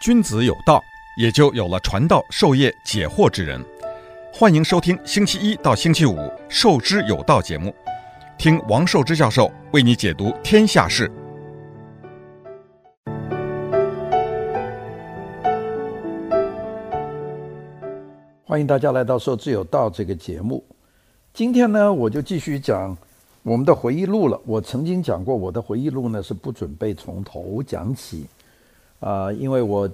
君子有道，也就有了传道授业解惑之人。欢迎收听星期一到星期五《授之有道》节目，听王寿之教授为你解读天下事。欢迎大家来到《授之有道》这个节目。今天呢，我就继续讲我们的回忆录了。我曾经讲过，我的回忆录呢是不准备从头讲起。啊、因为我，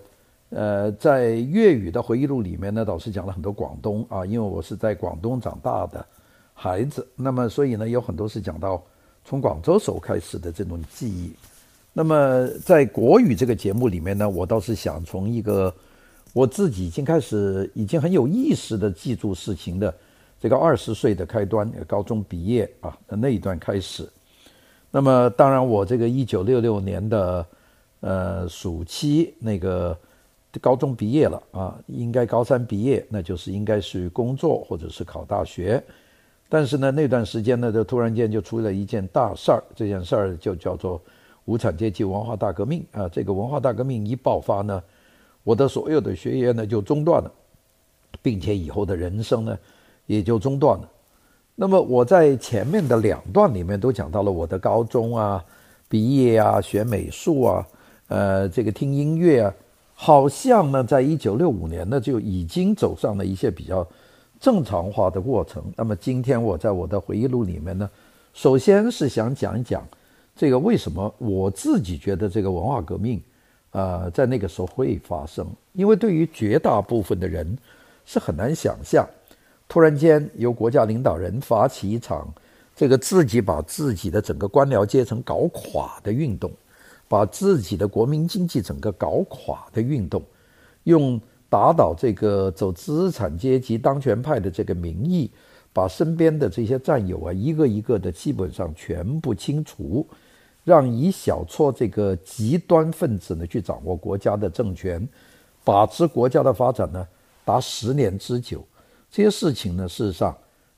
呃，在粤语的回忆录里面呢，老师讲了很多广东啊，因为我是在广东长大的孩子，那么所以呢，有很多是讲到从广州时候开始的这种记忆。那么在国语这个节目里面呢，我倒是想从一个我自己已经开始已经很有意识的记住事情的这个二十岁的开端，高中毕业啊的那一段开始。那么当然，我这个一九六六年的。呃，暑期那个高中毕业了啊，应该高三毕业，那就是应该是工作或者是考大学。但是呢，那段时间呢，就突然间就出了一件大事儿，这件事儿就叫做无产阶级文化大革命啊。这个文化大革命一爆发呢，我的所有的学业呢就中断了，并且以后的人生呢也就中断了。那么我在前面的两段里面都讲到了我的高中啊，毕业啊，学美术啊。呃，这个听音乐啊，好像呢，在一九六五年呢就已经走上了一些比较正常化的过程。那么今天我在我的回忆录里面呢，首先是想讲一讲这个为什么我自己觉得这个文化革命，呃，在那个时候会发生。因为对于绝大部分的人是很难想象，突然间由国家领导人发起一场这个自己把自己的整个官僚阶层搞垮的运动。把自己的国民经济整个搞垮的运动，用打倒这个走资产阶级当权派的这个名义，把身边的这些战友啊一个一个的基本上全部清除，让一小撮这个极端分子呢去掌握国家的政权，把持国家的发展呢达十年之久。这些事情呢，事实上，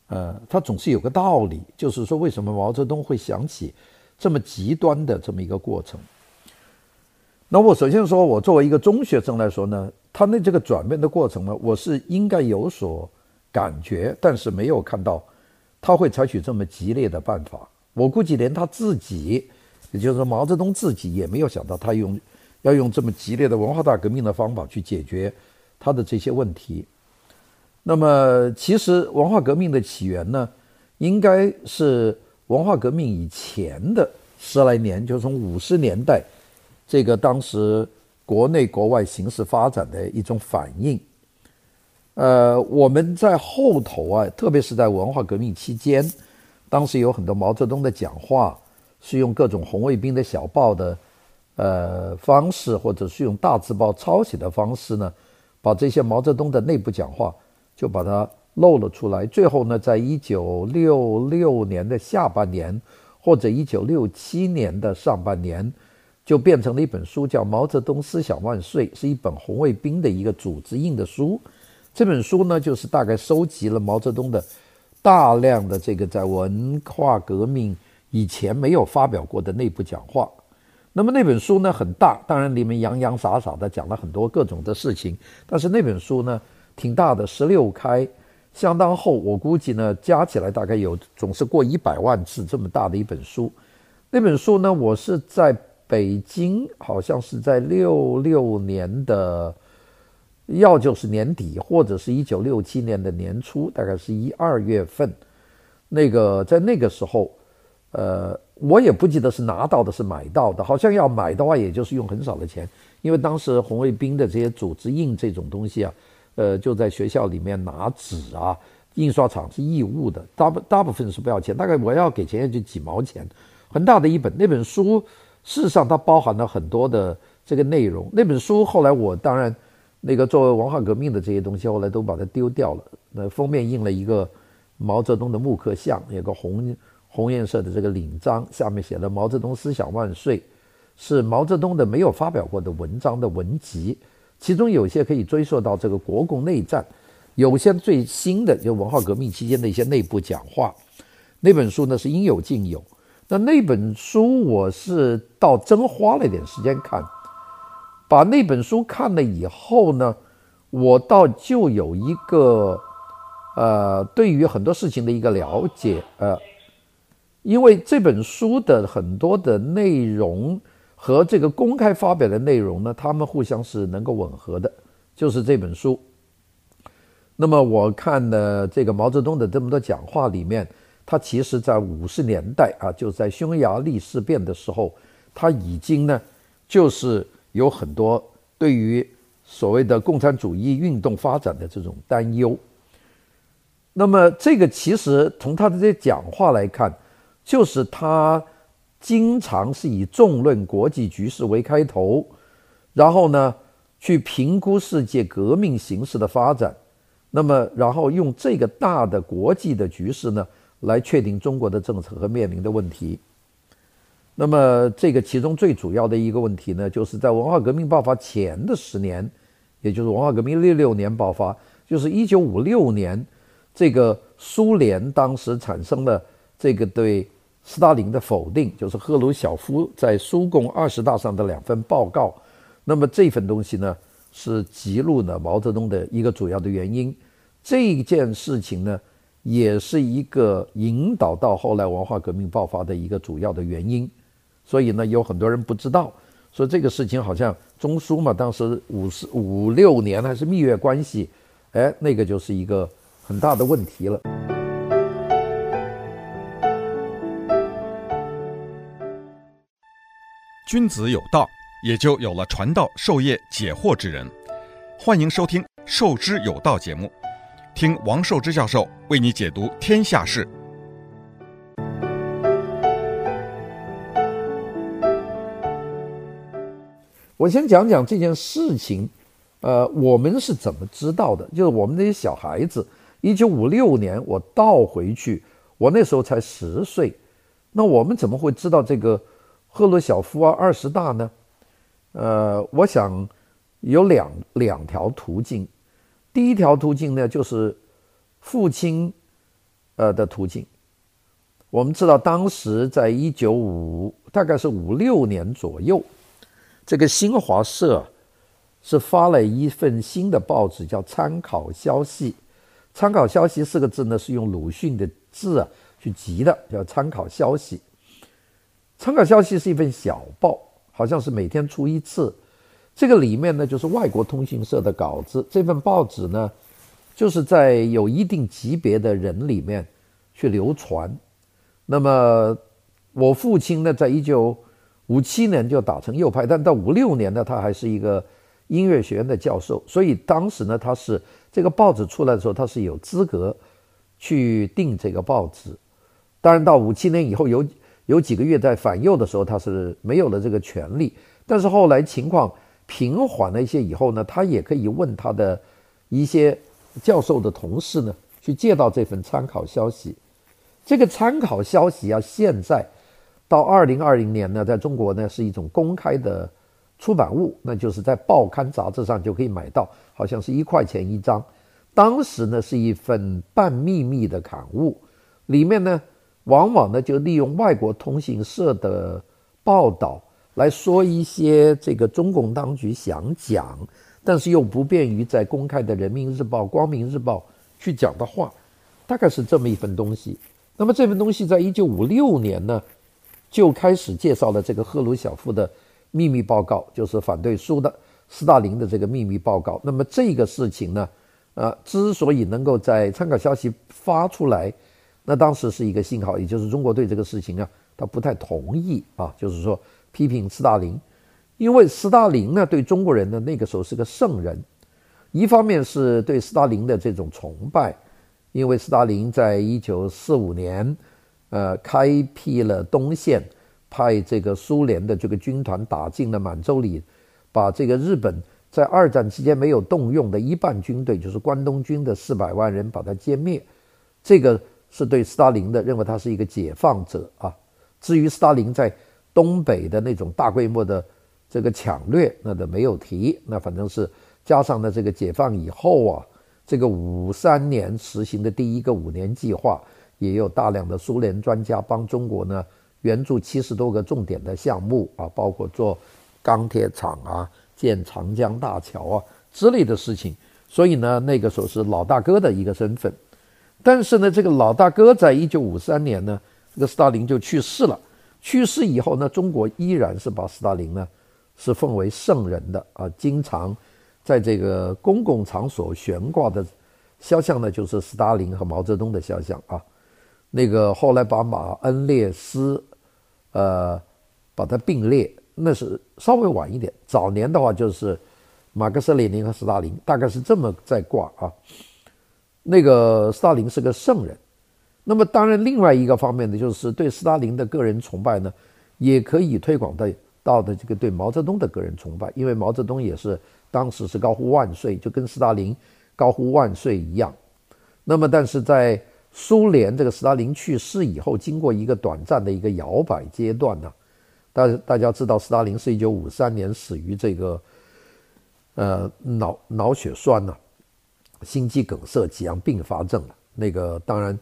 呃，它总是有个道理，就是说为什么毛泽东会想起这么极端的这么一个过程。那我首先说，我作为一个中学生来说呢，他那这个转变的过程呢，我是应该有所感觉，但是没有看到他会采取这么激烈的办法。我估计连他自己，也就是说毛泽东自己，也没有想到他用要用这么激烈的文化大革命的方法去解决他的这些问题。那么，其实文化革命的起源呢，应该是文化革命以前的十来年，就从五十年代。这个当时国内国外形势发展的一种反应，呃，我们在后头啊，特别是在文化革命期间，当时有很多毛泽东的讲话是用各种红卫兵的小报的呃方式，或者是用大字报抄写的方式呢，把这些毛泽东的内部讲话就把它露了出来。最后呢，在一九六六年的下半年，或者一九六七年的上半年。就变成了一本书，叫《毛泽东思想万岁》，是一本红卫兵的一个组织印的书。这本书呢，就是大概收集了毛泽东的大量的这个在文化革命以前没有发表过的内部讲话。那么那本书呢，很大，当然里面洋洋洒洒的讲了很多各种的事情。但是那本书呢，挺大的，十六开，相当厚。我估计呢，加起来大概有总是过一百万字这么大的一本书。那本书呢，我是在。北京好像是在六六年的，要就是年底，或者是一九六七年的年初，大概是一二月份。那个在那个时候，呃，我也不记得是拿到的，是买到的。好像要买的话，也就是用很少的钱，因为当时红卫兵的这些组织印这种东西啊，呃，就在学校里面拿纸啊，印刷厂是义务的，大部大部分是不要钱，大概我要给钱也就几毛钱，很大的一本那本书。事实上，它包含了很多的这个内容。那本书后来我当然，那个作为文化革命的这些东西，后来都把它丢掉了。那封面印了一个毛泽东的木刻像，有个红红颜色的这个领章，下面写了“毛泽东思想万岁”，是毛泽东的没有发表过的文章的文集。其中有些可以追溯到这个国共内战，有些最新的就文化革命期间的一些内部讲话。那本书呢是应有尽有。那那本书我是倒真花了点时间看，把那本书看了以后呢，我倒就有一个呃，对于很多事情的一个了解，呃，因为这本书的很多的内容和这个公开发表的内容呢，他们互相是能够吻合的，就是这本书。那么我看了这个毛泽东的这么多讲话里面，他其实在五十年代啊，就在匈牙利事变的时候，他已经呢，就是有很多对于所谓的共产主义运动发展的这种担忧。那么这个其实从他的这些讲话来看，就是他经常是以纵论国际局势为开头，然后呢，去评估世界革命形势的发展。那么，然后用这个大的国际的局势呢，来确定中国的政策和面临的问题。那么，这个其中最主要的一个问题呢，就是在文化革命爆发前的十年，也就是文化革命六六年爆发，就是一九五六年，这个苏联当时产生了这个对斯大林的否定，就是赫鲁晓夫在苏共二十大上的两份报告。那么这份东西呢，是激怒了毛泽东的一个主要的原因。这件事情呢，也是一个引导到后来文化革命爆发的一个主要的原因。所以呢，有很多人不知道，说这个事情好像中苏嘛，当时五十五六年还是蜜月关系，哎，那个就是一个很大的问题了。君子有道，也就有了传道授业解惑之人。欢迎收听《授之有道》节目。听王寿之教授为你解读天下事。我先讲讲这件事情，呃，我们是怎么知道的？就是我们那些小孩子，一九五六年我倒回去，我那时候才十岁，那我们怎么会知道这个赫鲁晓夫啊二十大呢？呃，我想有两两条途径。第一条途径呢，就是父亲，呃的途径。我们知道，当时在一九五，大概是五六年左右，这个新华社是发了一份新的报纸，叫《参考消息》。参考消息四个字呢，是用鲁迅的字啊去集的，叫《参考消息》。参考消息是一份小报，好像是每天出一次。这个里面呢，就是外国通讯社的稿子。这份报纸呢，就是在有一定级别的人里面去流传。那么我父亲呢，在一九五七年就打成右派，但到五六年呢，他还是一个音乐学院的教授。所以当时呢，他是这个报纸出来的时候，他是有资格去订这个报纸。当然，到五七年以后有有几个月在反右的时候，他是没有了这个权利。但是后来情况。平缓了一些以后呢，他也可以问他的一些教授的同事呢，去借到这份参考消息。这个参考消息啊，现在到二零二零年呢，在中国呢是一种公开的出版物，那就是在报刊杂志上就可以买到，好像是一块钱一张。当时呢是一份半秘密的刊物，里面呢往往呢就利用外国通讯社的报道。来说一些这个中共当局想讲，但是又不便于在公开的《人民日报》《光明日报》去讲的话，大概是这么一份东西。那么这份东西在一九五六年呢，就开始介绍了这个赫鲁晓夫的秘密报告，就是反对苏的斯大林的这个秘密报告。那么这个事情呢，呃，之所以能够在参考消息发出来，那当时是一个信号，也就是中国对这个事情啊，他不太同意啊，就是说。批评斯大林，因为斯大林呢，对中国人呢，那个时候是个圣人。一方面是对斯大林的这种崇拜，因为斯大林在一九四五年，呃，开辟了东线，派这个苏联的这个军团打进了满洲里，把这个日本在二战期间没有动用的一半军队，就是关东军的四百万人，把它歼灭。这个是对斯大林的，认为他是一个解放者啊。至于斯大林在东北的那种大规模的这个抢掠，那都没有提。那反正是加上了这个解放以后啊，这个五三年实行的第一个五年计划，也有大量的苏联专家帮中国呢援助七十多个重点的项目啊，包括做钢铁厂啊、建长江大桥啊之类的事情，所以呢，那个时候是老大哥的一个身份。但是呢，这个老大哥在一九五三年呢，这个斯大林就去世了。去世以后呢，中国依然是把斯大林呢是奉为圣人的啊，经常在这个公共场所悬挂的肖像呢，就是斯大林和毛泽东的肖像啊。那个后来把马恩列斯，呃，把它并列，那是稍微晚一点。早年的话就是马克思列宁和斯大林，大概是这么在挂啊。那个斯大林是个圣人。那么当然，另外一个方面呢，就是对斯大林的个人崇拜呢，也可以推广到到的这个对毛泽东的个人崇拜，因为毛泽东也是当时是高呼万岁，就跟斯大林高呼万岁一样。那么，但是在苏联这个斯大林去世以后，经过一个短暂的一个摇摆阶段呢，大大家知道，斯大林是一九五三年死于这个呃脑脑血栓呢、心肌梗塞几样并发症。那个当然。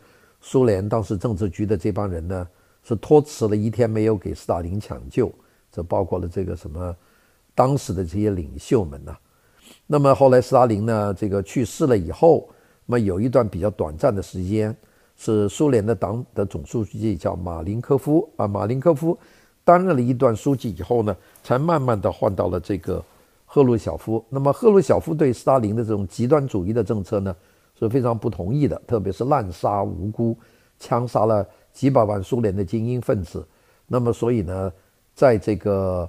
苏联当时政治局的这帮人呢，是托辞了一天没有给斯大林抢救，这包括了这个什么当时的这些领袖们呢。那么后来斯大林呢，这个去世了以后，那么有一段比较短暂的时间，是苏联的党的总书记叫马林科夫啊，马林科夫担任了一段书记以后呢，才慢慢的换到了这个赫鲁晓夫。那么赫鲁晓夫对斯大林的这种极端主义的政策呢，是非常不同意的，特别是滥杀无辜，枪杀了几百万苏联的精英分子。那么，所以呢，在这个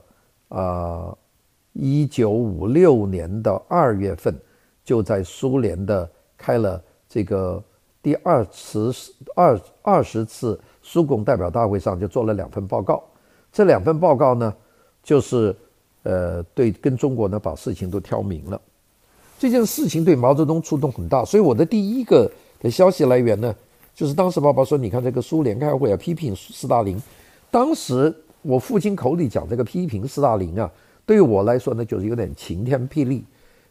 啊一九五六年的二月份，就在苏联的开了这个第二次二二十次苏共代表大会上，就做了两份报告。这两份报告呢，就是呃对跟中国呢把事情都挑明了。这件事情对毛泽东触动很大，所以我的第一个的消息来源呢，就是当时爸爸说：“你看这个苏联开会要批评斯大林。”当时我父亲口里讲这个批评斯大林啊，对于我来说呢，就是有点晴天霹雳，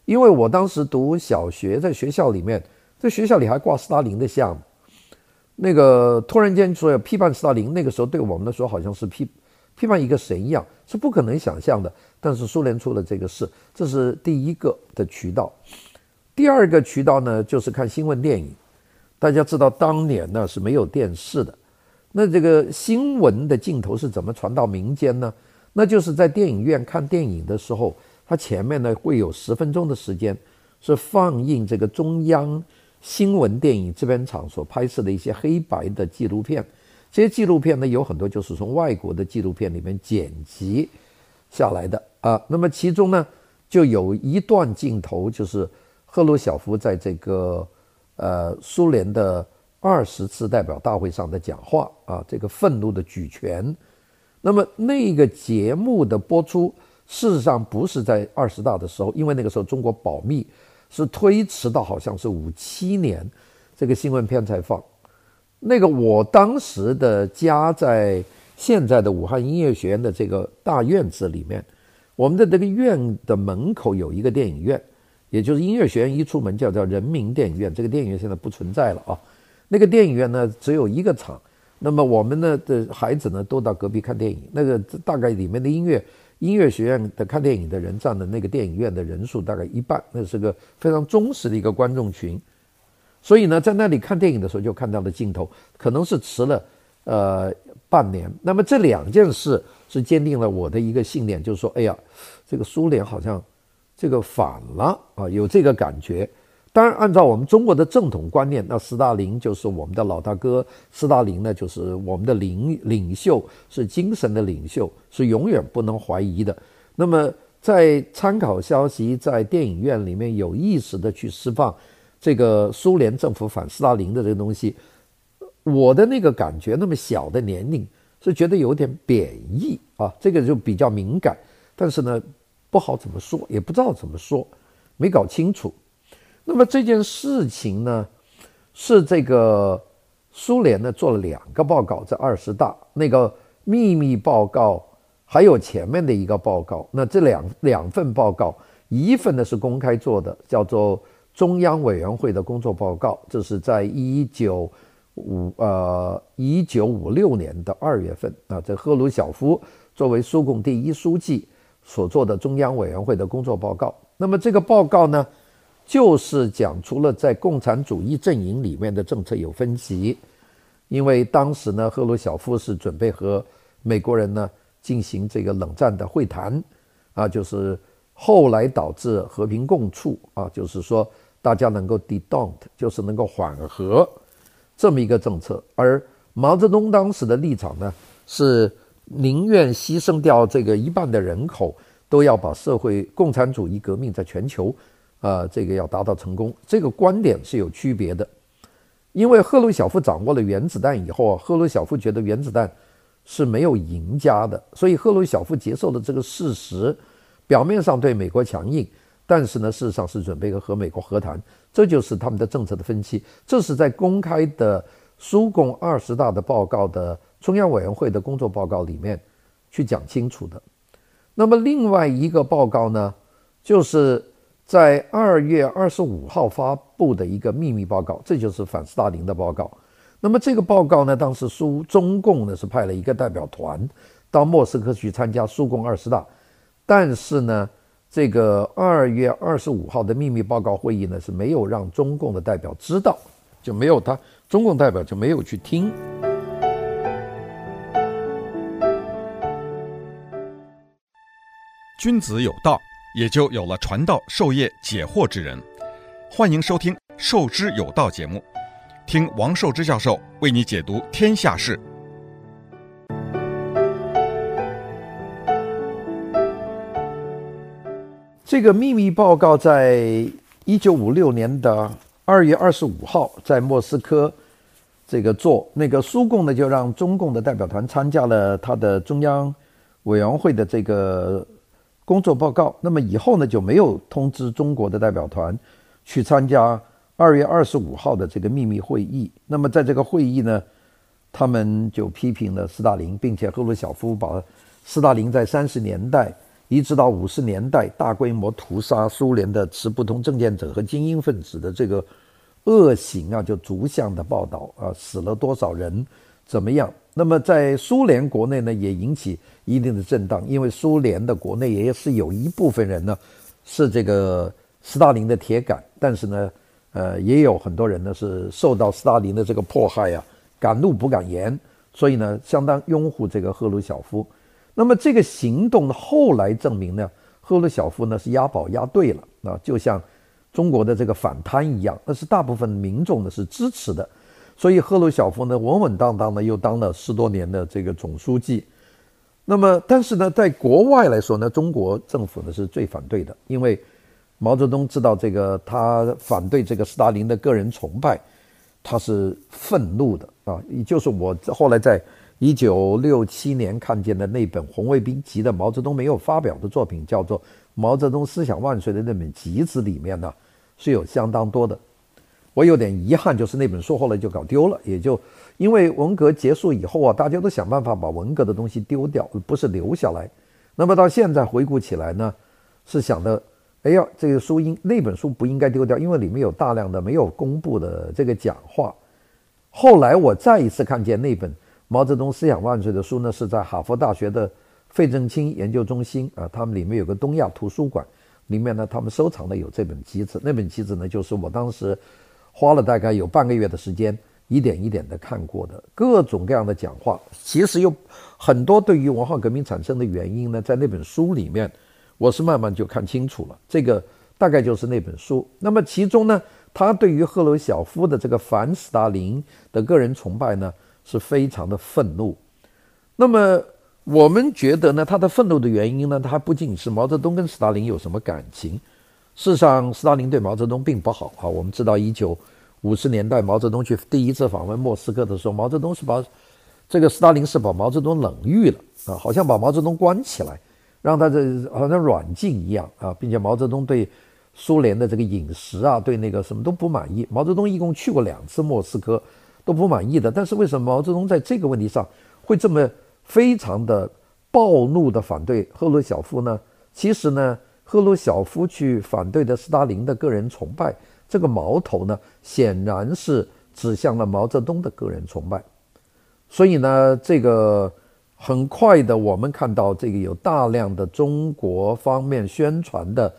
因为我当时读小学，在学校里面，在学校里还挂斯大林的像，那个突然间说要批判斯大林，那个时候对我们来说好像是批批判一个神一样，是不可能想象的。但是苏联出了这个事，这是第一个的渠道。第二个渠道呢，就是看新闻电影。大家知道当年呢是没有电视的，那这个新闻的镜头是怎么传到民间呢？那就是在电影院看电影的时候，它前面呢会有十分钟的时间是放映这个中央新闻电影制片厂所拍摄的一些黑白的纪录片。这些纪录片呢有很多就是从外国的纪录片里面剪辑下来的。啊，那么其中呢，就有一段镜头，就是赫鲁晓夫在这个呃苏联的二十次代表大会上的讲话啊，这个愤怒的举拳。那么那个节目的播出，事实上不是在二十大的时候，因为那个时候中国保密，是推迟到好像是五七年，这个新闻片才放。那个我当时的家在现在的武汉音乐学院的这个大院子里面。我们的这个院的门口有一个电影院，也就是音乐学院一出门叫叫人民电影院。这个电影院现在不存在了啊。那个电影院呢只有一个场，那么我们呢的孩子呢都到隔壁看电影。那个大概里面的音乐音乐学院的看电影的人占的那个电影院的人数大概一半，那是个非常忠实的一个观众群。所以呢，在那里看电影的时候就看到了镜头，可能是迟了呃半年。那么这两件事。是坚定了我的一个信念，就是说，哎呀，这个苏联好像这个反了啊，有这个感觉。当然，按照我们中国的正统观念，那斯大林就是我们的老大哥，斯大林呢就是我们的领领袖，是精神的领袖，是永远不能怀疑的。那么，在参考消息，在电影院里面有意识的去释放这个苏联政府反斯大林的这个东西，我的那个感觉，那么小的年龄。是觉得有点贬义啊，这个就比较敏感，但是呢，不好怎么说，也不知道怎么说，没搞清楚。那么这件事情呢，是这个苏联呢做了两个报告，在二十大那个秘密报告，还有前面的一个报告。那这两两份报告，一份呢是公开做的，叫做中央委员会的工作报告，这是在一九。五呃，一九五六年的二月份啊，这赫鲁晓夫作为苏共第一书记所做的中央委员会的工作报告。那么这个报告呢，就是讲除了在共产主义阵营里面的政策有分歧，因为当时呢，赫鲁晓夫是准备和美国人呢进行这个冷战的会谈，啊，就是后来导致和平共处啊，就是说大家能够 detente，就是能够缓和这么一个政策。而毛泽东当时的立场呢，是宁愿牺牲掉这个一半的人口，都要把社会共产主义革命在全球，啊、呃，这个要达到成功。这个观点是有区别的，因为赫鲁晓夫掌握了原子弹以后啊，赫鲁晓夫觉得原子弹。是没有赢家的，所以赫鲁晓夫接受了这个事实，表面上对美国强硬，但是呢，事实上是准备和美国和谈，这就是他们的政策的分歧。这是在公开的苏共二十大的报告的中央委员会的工作报告里面去讲清楚的。那么另外一个报告呢，就是在二月二十五号发布的一个秘密报告，这就是反斯大林的报告。那么这个报告呢，当时苏中共呢是派了一个代表团到莫斯科去参加苏共二十大，但是呢，这个二月二十五号的秘密报告会议呢是没有让中共的代表知道，就没有他中共代表就没有去听。君子有道，也就有了传道授业解惑之人。欢迎收听《授之有道》节目。听王寿之教授为你解读天下事。这个秘密报告在一九五六年的二月二十五号在莫斯科这个做，那个苏共呢就让中共的代表团参加了他的中央委员会的这个工作报告。那么以后呢就没有通知中国的代表团去参加。二月二十五号的这个秘密会议，那么在这个会议呢，他们就批评了斯大林，并且赫鲁晓夫把斯大林在三十年代一直到五十年代大规模屠杀苏联的持不同政见者和精英分子的这个恶行啊，就逐项的报道啊，死了多少人，怎么样？那么在苏联国内呢，也引起一定的震荡，因为苏联的国内也是有一部分人呢是这个斯大林的铁杆，但是呢。呃，也有很多人呢是受到斯大林的这个迫害呀，敢怒不敢言，所以呢，相当拥护这个赫鲁晓夫。那么这个行动呢，后来证明呢，赫鲁晓夫呢是押宝押对了啊，就像中国的这个反贪一样，那是大部分民众呢是支持的，所以赫鲁晓夫呢稳稳当当的又当了十多年的这个总书记。那么，但是呢，在国外来说呢，中国政府呢是最反对的，因为。毛泽东知道这个，他反对这个斯大林的个人崇拜，他是愤怒的啊！也就是我后来在一九六七年看见的那本红卫兵集的毛泽东没有发表的作品，叫做《毛泽东思想万岁》的那本集子里面呢，是有相当多的。我有点遗憾，就是那本书后来就搞丢了，也就因为文革结束以后啊，大家都想办法把文革的东西丢掉，不是留下来。那么到现在回顾起来呢，是想的。哎呀，这个书应那本书不应该丢掉，因为里面有大量的没有公布的这个讲话。后来我再一次看见那本《毛泽东思想万岁》的书呢，是在哈佛大学的费正清研究中心啊，他们里面有个东亚图书馆，里面呢他们收藏的有这本集子。那本集子呢，就是我当时花了大概有半个月的时间，一点一点的看过的各种各样的讲话。其实有很多对于文化革命产生的原因呢，在那本书里面。我是慢慢就看清楚了，这个大概就是那本书。那么其中呢，他对于赫鲁晓夫的这个反斯大林的个人崇拜呢，是非常的愤怒。那么我们觉得呢，他的愤怒的原因呢，他不仅是毛泽东跟斯大林有什么感情。事实上，斯大林对毛泽东并不好啊。我们知道，一九五十年代毛泽东去第一次访问莫斯科的时候，毛泽东是把这个斯大林是把毛泽东冷遇了啊，好像把毛泽东关起来。让他这好像软禁一样啊，并且毛泽东对苏联的这个饮食啊，对那个什么都不满意。毛泽东一共去过两次莫斯科，都不满意的。但是为什么毛泽东在这个问题上会这么非常的暴怒的反对赫鲁晓夫呢？其实呢，赫鲁晓夫去反对的斯大林的个人崇拜，这个矛头呢，显然是指向了毛泽东的个人崇拜。所以呢，这个。很快的，我们看到这个有大量的中国方面宣传的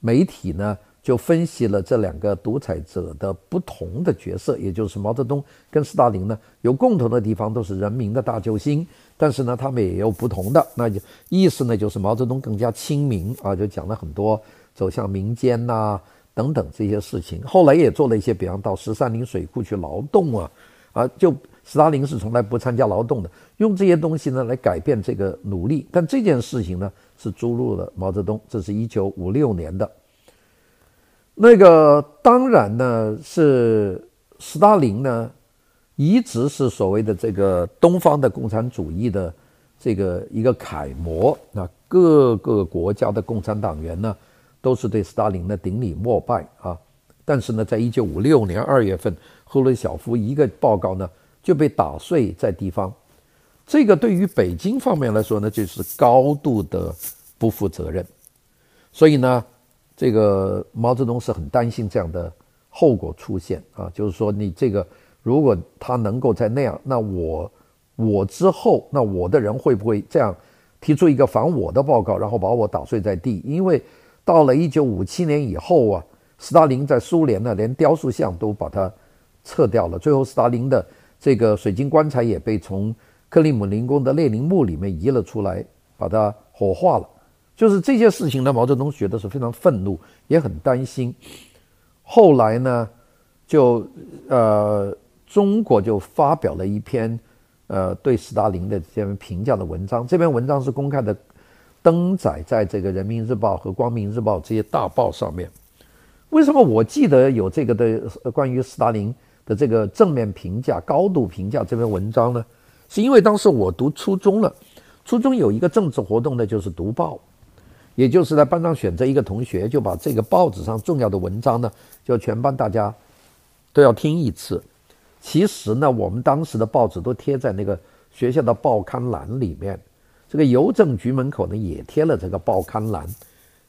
媒体呢，就分析了这两个独裁者的不同的角色，也就是毛泽东跟斯大林呢，有共同的地方，都是人民的大救星，但是呢，他们也有不同的，那就意思呢，就是毛泽东更加亲民啊，就讲了很多走向民间呐、等等这些事情。后来也做了一些，比方到十三陵水库去劳动啊，啊就。斯大林是从来不参加劳动的，用这些东西呢来改变这个努力，但这件事情呢是注入了毛泽东，这是一九五六年的。那个当然呢是斯大林呢一直是所谓的这个东方的共产主义的这个一个楷模，那各个国家的共产党员呢都是对斯大林的顶礼膜拜啊。但是呢，在一九五六年二月份，赫鲁晓夫一个报告呢。就被打碎在地方，这个对于北京方面来说呢，就是高度的不负责任。所以呢，这个毛泽东是很担心这样的后果出现啊，就是说你这个如果他能够在那样，那我我之后，那我的人会不会这样提出一个反我的报告，然后把我打碎在地？因为到了一九五七年以后啊，斯大林在苏联呢，连雕塑像都把它撤掉了，最后斯大林的。这个水晶棺材也被从克里姆林宫的列宁墓里面移了出来，把它火化了。就是这些事情呢，毛泽东觉得是非常愤怒，也很担心。后来呢，就呃，中国就发表了一篇呃对斯大林的这篇评价的文章。这篇文章是公开的，登载在这个《人民日报》和《光明日报》这些大报上面。为什么我记得有这个的关于斯大林？的这个正面评价、高度评价这篇文章呢，是因为当时我读初中了，初中有一个政治活动呢，就是读报，也就是在班上选择一个同学，就把这个报纸上重要的文章呢，就全班大家都要听一次。其实呢，我们当时的报纸都贴在那个学校的报刊栏里面，这个邮政局门口呢也贴了这个报刊栏，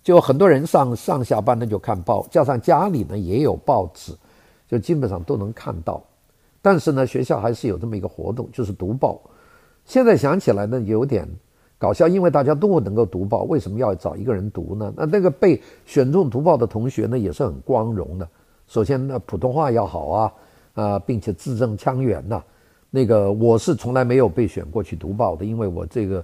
就很多人上上下班呢就看报，加上家里呢也有报纸。就基本上都能看到，但是呢，学校还是有这么一个活动，就是读报。现在想起来呢，有点搞笑，因为大家都能够读报，为什么要找一个人读呢？那那个被选中读报的同学呢，也是很光荣的。首先呢，普通话要好啊，啊、并且字正腔圆呐。那个我是从来没有被选过去读报的，因为我这个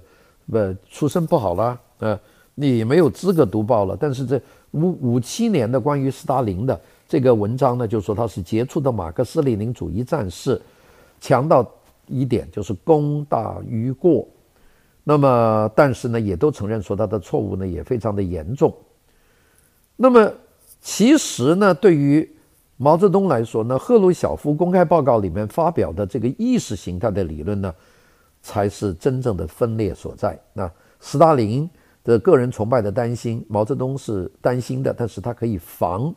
呃出身不好啦，呃，你没有资格读报了。但是这五五七年的关于斯大林的。这个文章呢，就说他是杰出的马克思列宁主义战士，强调一点就是功大于过。那么，但是呢，也都承认说他的错误呢也非常的严重。那么，其实呢，对于毛泽东来说呢，赫鲁晓夫公开报告里面发表的这个意识形态的理论呢，才是真正的分裂所在。那斯大林的个人崇拜的担心，毛泽东是担心的，但是他可以防。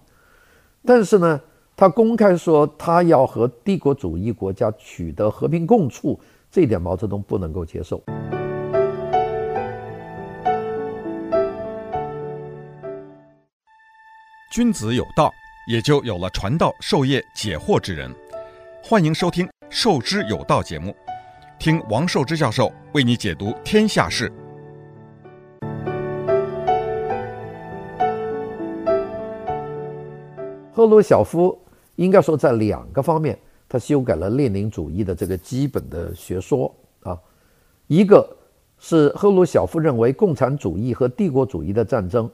但是呢，他公开说他要和帝国主义国家取得和平共处，这一点毛泽东不能够接受。君子有道，也就有了传道授业解惑之人。欢迎收听《授之有道》节目，听王寿之教授为你解读天下事。赫鲁晓夫应该说在两个方面，他修改了列宁主义的这个基本的学说啊。一个是赫鲁晓夫认为共产主义和帝国主义的战争，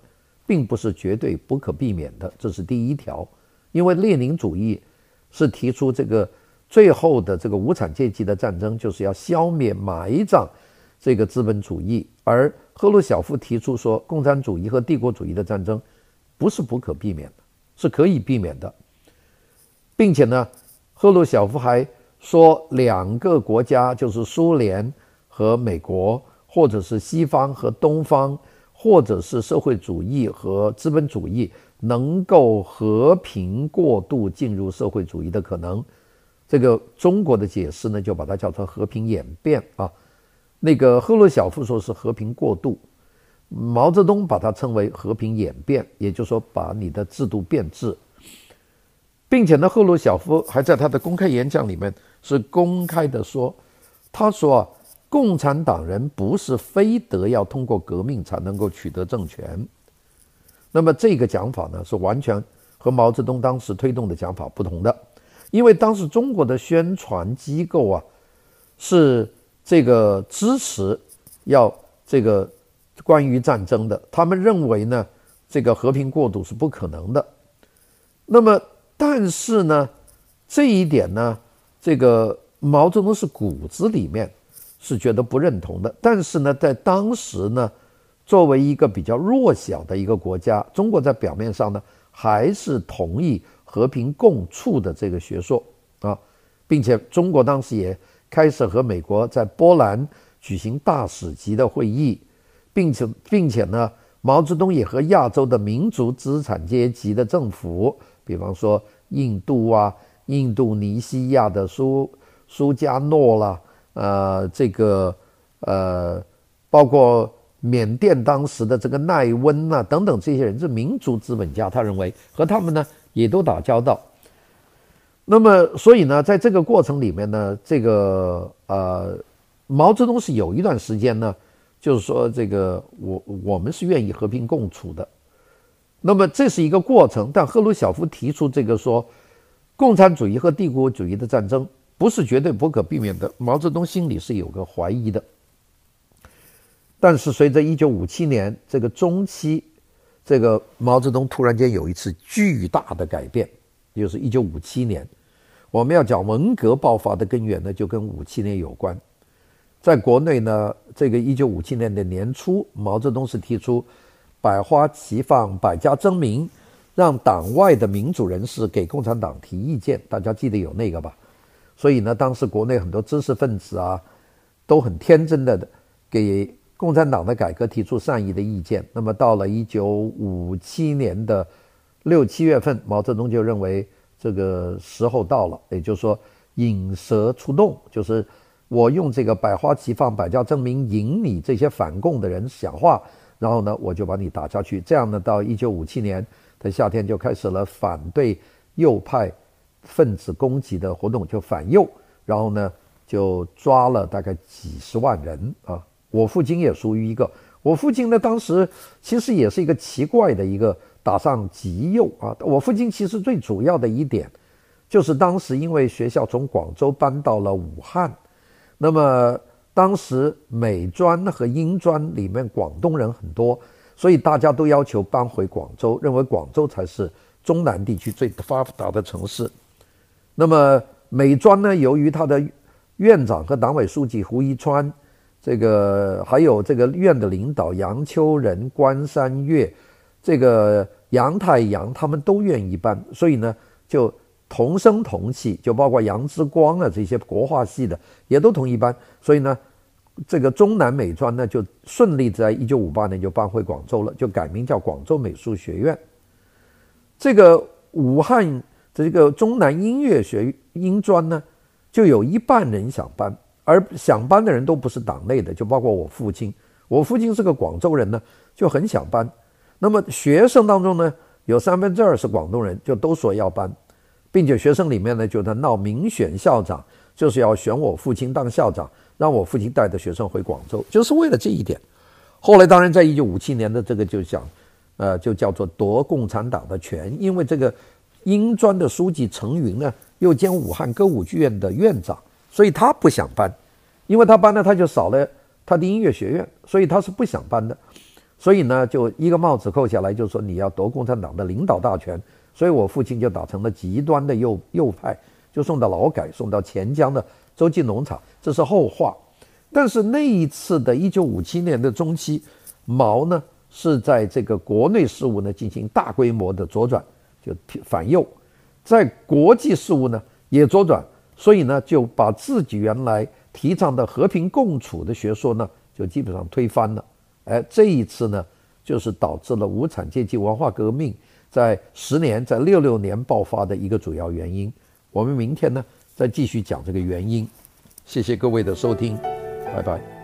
并不是绝对不可避免的，这是第一条。因为列宁主义是提出这个最后的这个无产阶级的战争，就是要消灭埋葬这个资本主义，而赫鲁晓夫提出说共产主义和帝国主义的战争不是不可避免的。是可以避免的，并且呢，赫鲁晓夫还说，两个国家就是苏联和美国，或者是西方和东方，或者是社会主义和资本主义，能够和平过渡进入社会主义的可能。这个中国的解释呢，就把它叫做和平演变啊。那个赫鲁晓夫说是和平过渡。毛泽东把它称为和平演变，也就是说，把你的制度变质，并且呢，赫鲁晓夫还在他的公开演讲里面是公开的说，他说啊，共产党人不是非得要通过革命才能够取得政权。那么这个讲法呢，是完全和毛泽东当时推动的讲法不同的，因为当时中国的宣传机构啊，是这个支持要这个关于战争的，他们认为呢，这个和平过渡是不可能的。那么，但是呢，这一点呢，这个毛泽东是骨子里面是觉得不认同的。但是呢，在当时呢，作为一个比较弱小的一个国家，中国在表面上呢，还是同意和平共处的这个学说啊，并且中国当时也开始和美国在波兰举行大使级的会议，并且并且呢，毛泽东也和亚洲的民族资产阶级的政府。比方说印度啊，印度尼西亚的苏苏加诺啦，呃，这个呃，包括缅甸当时的这个奈温啊等等这些人是民族资本家，他认为和他们呢也都打交道。那么，所以呢，在这个过程里面呢，这个呃，毛泽东是有一段时间呢，就是说这个我我们是愿意和平共处的。那么这是一个过程，但赫鲁晓夫提出这个说，共产主义和帝国主义的战争不是绝对不可避免的。毛泽东心里是有个怀疑的。但是随着一九五七年这个中期，这个毛泽东突然间有一次巨大的改变，就是一九五七年，我们要讲文革爆发的根源呢，就跟五七年有关。在国内呢，这个一九五七年的年初，毛泽东是提出。百花齐放，百家争鸣，让党外的民主人士给共产党提意见。大家记得有那个吧？所以呢，当时国内很多知识分子啊，都很天真的给共产党的改革提出善意的意见。那么到了一九五七年的六七月份，毛泽东就认为这个时候到了，也就是说引蛇出洞，就是我用这个百花齐放，百家争鸣，引你这些反共的人讲话。然后呢，我就把你打下去。这样呢，到一九五七年的夏天就开始了反对右派分子攻击的活动，就反右。然后呢，就抓了大概几十万人啊。我父亲也属于一个。我父亲呢，当时其实也是一个奇怪的一个打上极右啊。我父亲其实最主要的一点，就是当时因为学校从广州搬到了武汉，那么。当时美专和英专里面广东人很多，所以大家都要求搬回广州，认为广州才是中南地区最发达的城市。那么美专呢，由于他的院长和党委书记胡一川，这个还有这个院的领导杨秋人、关山月、这个杨太阳，他们都愿意搬，所以呢就。同声同气，就包括杨之光啊这些国画系的也都同意搬，所以呢，这个中南美专呢就顺利在一九五八年就搬回广州了，就改名叫广州美术学院。这个武汉这个中南音乐学音专呢，就有一半人想搬，而想搬的人都不是党内的，就包括我父亲。我父亲是个广州人呢，就很想搬。那么学生当中呢，有三分之二是广东人，就都说要搬。并且学生里面呢，就在闹民选校长，就是要选我父亲当校长，让我父亲带着学生回广州，就是为了这一点。后来当然在一九五七年的这个就讲，呃，就叫做夺共产党的权，因为这个英专的书记陈云呢，又兼武汉歌舞剧院的院长，所以他不想搬，因为他搬了他就少了他的音乐学院，所以他是不想搬的。所以呢，就一个帽子扣下来，就说你要夺共产党的领导大权。所以我父亲就打成了极端的右右派，就送到劳改，送到钱江的洲际农场，这是后话。但是那一次的1957年的中期，毛呢是在这个国内事务呢进行大规模的左转，反右，在国际事务呢也左转，所以呢就把自己原来提倡的和平共处的学说呢就基本上推翻了。哎，这一次呢就是导致了无产阶级文化革命。在十年，在六六年爆发的一个主要原因，我们明天呢再继续讲这个原因。谢谢各位的收听，拜拜。